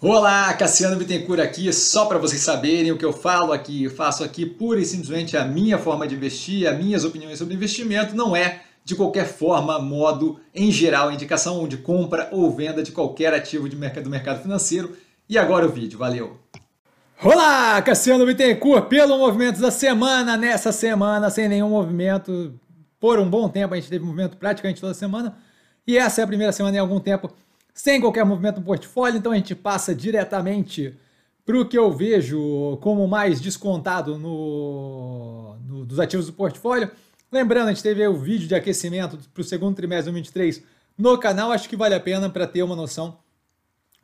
Olá, Cassiano Bittencourt aqui, só para vocês saberem o que eu falo aqui, eu faço aqui pura e simplesmente a minha forma de investir, as minhas opiniões sobre investimento, não é de qualquer forma, modo, em geral, indicação de compra ou venda de qualquer ativo de mercado, do mercado financeiro. E agora o vídeo, valeu! Olá, Cassiano Bittencourt, pelo movimento da semana, nessa semana, sem nenhum movimento, por um bom tempo, a gente teve movimento praticamente toda semana, e essa é a primeira semana em algum tempo sem qualquer movimento no portfólio, então a gente passa diretamente para o que eu vejo como mais descontado no, no, dos ativos do portfólio. Lembrando, a gente teve o vídeo de aquecimento para o segundo trimestre de 2023 no canal, acho que vale a pena para ter uma noção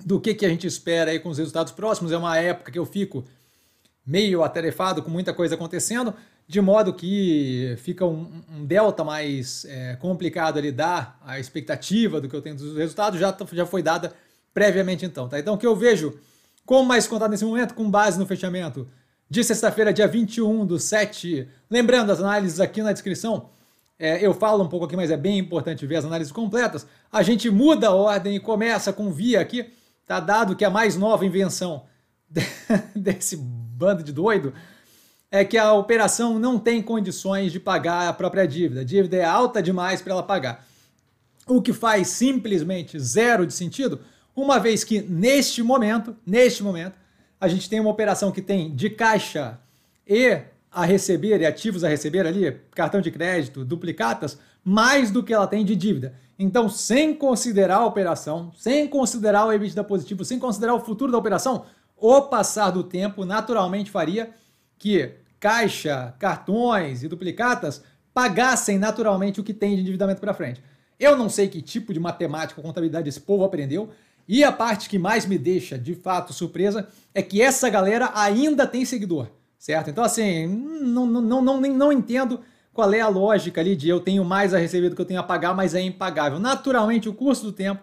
do que, que a gente espera aí com os resultados próximos. É uma época que eu fico meio atarefado com muita coisa acontecendo de modo que fica um, um delta mais é, complicado ali dar a expectativa do que eu tenho dos resultados, já, já foi dada previamente então. Tá? Então o que eu vejo como mais contado nesse momento, com base no fechamento de sexta-feira, dia 21 do 7, lembrando as análises aqui na descrição, é, eu falo um pouco aqui, mas é bem importante ver as análises completas, a gente muda a ordem e começa com via aqui, tá dado que a mais nova invenção desse bando de doido é que a operação não tem condições de pagar a própria dívida. A dívida é alta demais para ela pagar. O que faz simplesmente zero de sentido, uma vez que neste momento, neste momento, a gente tem uma operação que tem de caixa e a receber e ativos a receber ali, cartão de crédito, duplicatas, mais do que ela tem de dívida. Então, sem considerar a operação, sem considerar o EBITDA positivo, sem considerar o futuro da operação, o passar do tempo naturalmente faria que caixa, cartões e duplicatas pagassem naturalmente o que tem de endividamento para frente. Eu não sei que tipo de matemática ou contabilidade esse povo aprendeu, e a parte que mais me deixa de fato surpresa é que essa galera ainda tem seguidor, certo? Então, assim, não, não, não, não, entendo qual é a lógica ali de eu tenho mais a receber do que eu tenho a pagar, mas é impagável. Naturalmente, o custo do tempo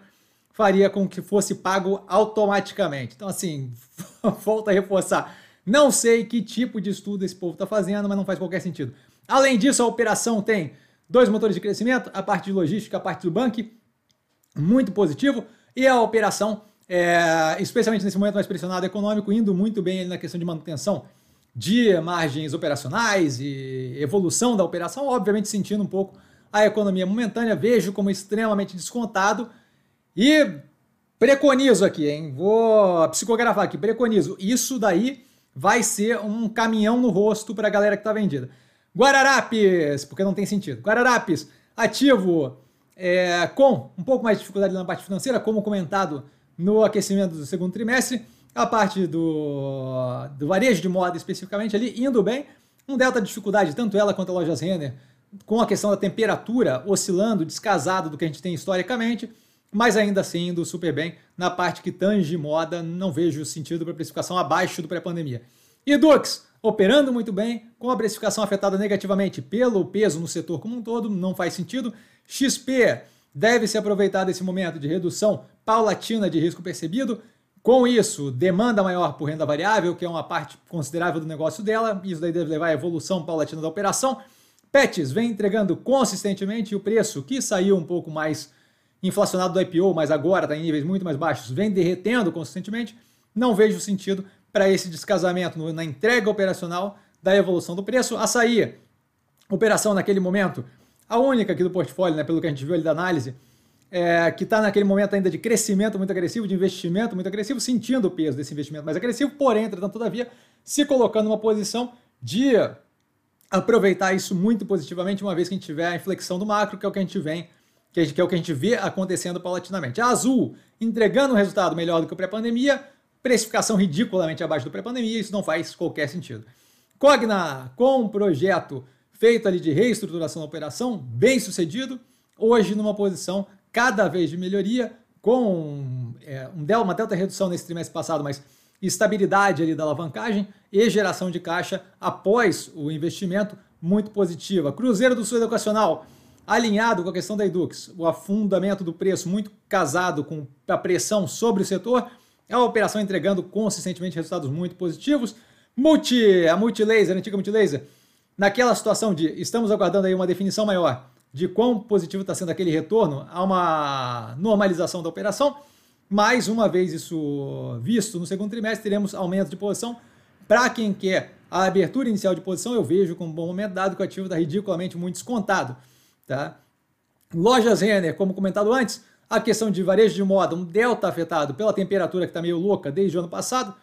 faria com que fosse pago automaticamente. Então, assim, volta a reforçar. Não sei que tipo de estudo esse povo está fazendo, mas não faz qualquer sentido. Além disso, a operação tem dois motores de crescimento, a parte de logística, a parte do banco, muito positivo, e a operação, é, especialmente nesse momento mais pressionado econômico, indo muito bem na questão de manutenção de margens operacionais e evolução da operação, obviamente sentindo um pouco a economia momentânea, vejo como extremamente descontado e preconizo aqui, hein? Vou psicografar aqui, preconizo. Isso daí vai ser um caminhão no rosto para a galera que está vendida. Guararapes, porque não tem sentido. Guararapes, ativo é, com um pouco mais de dificuldade na parte financeira, como comentado no aquecimento do segundo trimestre. A parte do, do varejo de moda especificamente ali, indo bem. Um delta de dificuldade, tanto ela quanto a lojas Renner, com a questão da temperatura oscilando, descasado do que a gente tem historicamente mas ainda assim indo super bem. Na parte que tange moda, não vejo sentido para precificação abaixo do pré-pandemia. E Dux, operando muito bem, com a precificação afetada negativamente pelo peso no setor como um todo, não faz sentido. XP deve se aproveitar desse momento de redução paulatina de risco percebido. Com isso, demanda maior por renda variável, que é uma parte considerável do negócio dela. Isso daí deve levar à evolução paulatina da operação. Pets vem entregando consistentemente o preço que saiu um pouco mais inflacionado do IPO, mas agora está em níveis muito mais baixos, vem derretendo consistentemente, não vejo sentido para esse descasamento na entrega operacional da evolução do preço. Açaí, operação naquele momento, a única aqui do portfólio, né, pelo que a gente viu ali da análise, é, que está naquele momento ainda de crescimento muito agressivo, de investimento muito agressivo, sentindo o peso desse investimento mais agressivo, porém, entretanto, todavia, se colocando numa posição de aproveitar isso muito positivamente, uma vez que a gente tiver a inflexão do macro, que é o que a gente vem que é o que a gente vê acontecendo paulatinamente. A Azul entregando um resultado melhor do que o pré-pandemia, precificação ridiculamente abaixo do pré-pandemia, isso não faz qualquer sentido. Cogna, com um projeto feito ali de reestruturação da operação, bem sucedido, hoje numa posição cada vez de melhoria, com é, um del, uma delta redução nesse trimestre passado, mas estabilidade ali da alavancagem e geração de caixa após o investimento muito positiva. Cruzeiro do Sul Educacional, alinhado com a questão da Edux, o afundamento do preço muito casado com a pressão sobre o setor, é uma operação entregando consistentemente resultados muito positivos. Multi, a Multilaser, a antiga Multilaser, naquela situação de estamos aguardando aí uma definição maior de quão positivo está sendo aquele retorno a uma normalização da operação, Mais uma vez isso visto no segundo trimestre, teremos aumento de posição. Para quem quer a abertura inicial de posição, eu vejo como um bom momento, dado que o ativo está ridiculamente muito descontado. Tá? Lojas Renner, como comentado antes, a questão de varejo de moda, um delta afetado pela temperatura que está meio louca desde o ano passado,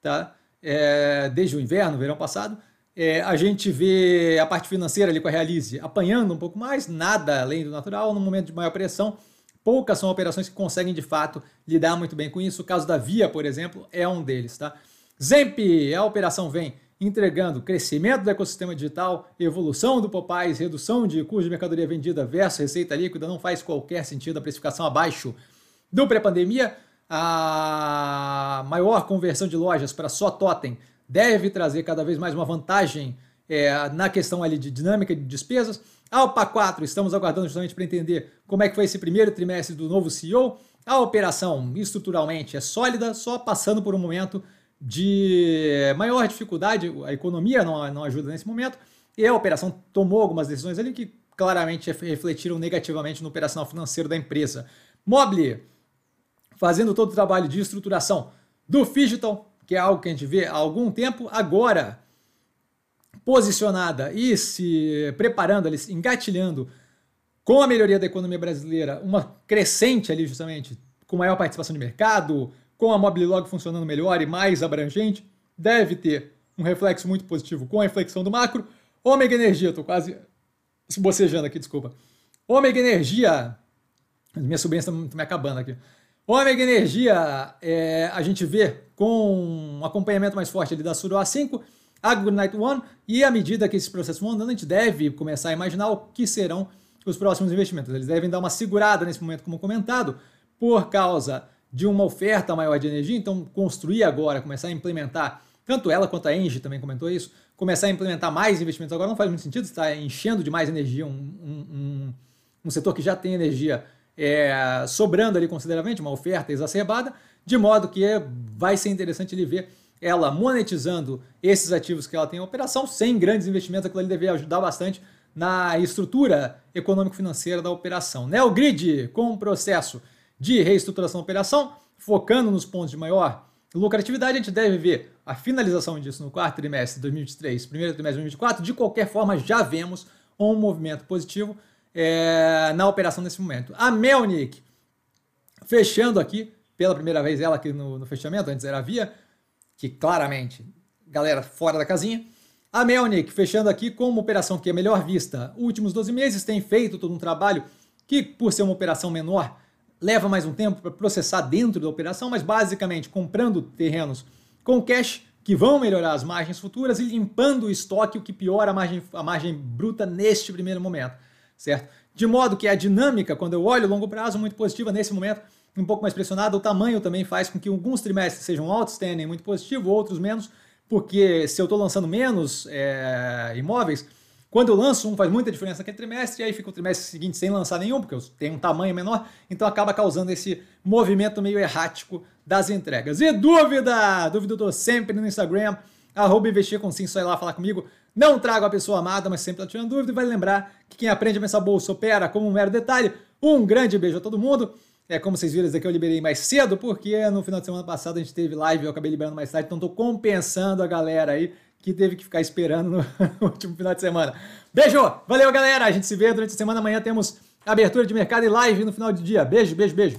tá? É, desde o inverno, verão passado. É, a gente vê a parte financeira ali com a Realize apanhando um pouco mais, nada além do natural, no momento de maior pressão. Poucas são operações que conseguem de fato lidar muito bem com isso. O caso da Via, por exemplo, é um deles. Tá? Zemp, a operação vem entregando crescimento do ecossistema digital, evolução do Popeyes, redução de custo de mercadoria vendida versus receita líquida, não faz qualquer sentido a precificação abaixo do pré-pandemia. A maior conversão de lojas para só totem deve trazer cada vez mais uma vantagem é, na questão ali de dinâmica de despesas. A OPA 4, estamos aguardando justamente para entender como é que foi esse primeiro trimestre do novo CEO. A operação estruturalmente é sólida, só passando por um momento de maior dificuldade, a economia não, não ajuda nesse momento, e a operação tomou algumas decisões ali que claramente refletiram negativamente no operacional financeiro da empresa. Mobile, fazendo todo o trabalho de estruturação do Digital, que é algo que a gente vê há algum tempo, agora posicionada e se preparando, ali, engatilhando com a melhoria da economia brasileira, uma crescente ali justamente, com maior participação de mercado, com a Mobilog funcionando melhor e mais abrangente, deve ter um reflexo muito positivo com a inflexão do macro. Ômega Energia, estou quase bocejando aqui, desculpa. Ômega Energia, minha sobrinha está me acabando aqui. Ômega Energia, é, a gente vê com um acompanhamento mais forte ali da Suro A5, a Night One, e à medida que esse processo vão andando, a gente deve começar a imaginar o que serão os próximos investimentos. Eles devem dar uma segurada nesse momento, como comentado, por causa de uma oferta maior de energia, então construir agora, começar a implementar, tanto ela quanto a Engie também comentou isso, começar a implementar mais investimentos agora não faz muito sentido, está enchendo de mais energia um, um, um, um setor que já tem energia é, sobrando ali consideravelmente, uma oferta exacerbada, de modo que vai ser interessante ele ver ela monetizando esses ativos que ela tem em operação, sem grandes investimentos, aquilo ali deve ajudar bastante na estrutura econômico-financeira da operação. Neogrid, com um processo de reestruturação da operação, focando nos pontos de maior lucratividade, a gente deve ver a finalização disso no quarto trimestre de 2023, primeiro trimestre de 2024. De qualquer forma, já vemos um movimento positivo é, na operação nesse momento. A Melnick, fechando aqui, pela primeira vez ela aqui no, no fechamento, antes era a Via, que claramente, galera fora da casinha. A Melnick, fechando aqui com uma operação que é melhor vista, últimos 12 meses, tem feito todo um trabalho que, por ser uma operação menor, leva mais um tempo para processar dentro da operação, mas basicamente comprando terrenos com cash que vão melhorar as margens futuras e limpando o estoque, o que piora a margem, a margem bruta neste primeiro momento certo? De modo que a dinâmica, quando eu olho longo prazo, muito positiva nesse momento, um pouco mais pressionada. O tamanho também faz com que alguns trimestres sejam outstanding, muito positivo, outros menos, porque se eu estou lançando menos é, imóveis, quando eu lanço um faz muita diferença naquele trimestre, e aí fica o trimestre seguinte sem lançar nenhum, porque eu tenho um tamanho menor, então acaba causando esse movimento meio errático das entregas. E dúvida? Dúvida eu estou sempre no Instagram, arroba investir com sim, só ir lá falar comigo. Não trago a pessoa amada, mas sempre está tirando dúvida. E vale lembrar que quem aprende a pensar bolsa opera como um mero detalhe. Um grande beijo a todo mundo. É como vocês viram, isso aqui eu liberei mais cedo, porque no final de semana passado a gente teve live eu acabei liberando mais tarde, então estou compensando a galera aí que teve que ficar esperando no, último final de semana. Beijo! Valeu, galera! A gente se vê durante a semana. Amanhã temos abertura de mercado e live no final de dia. Beijo, beijo, beijo.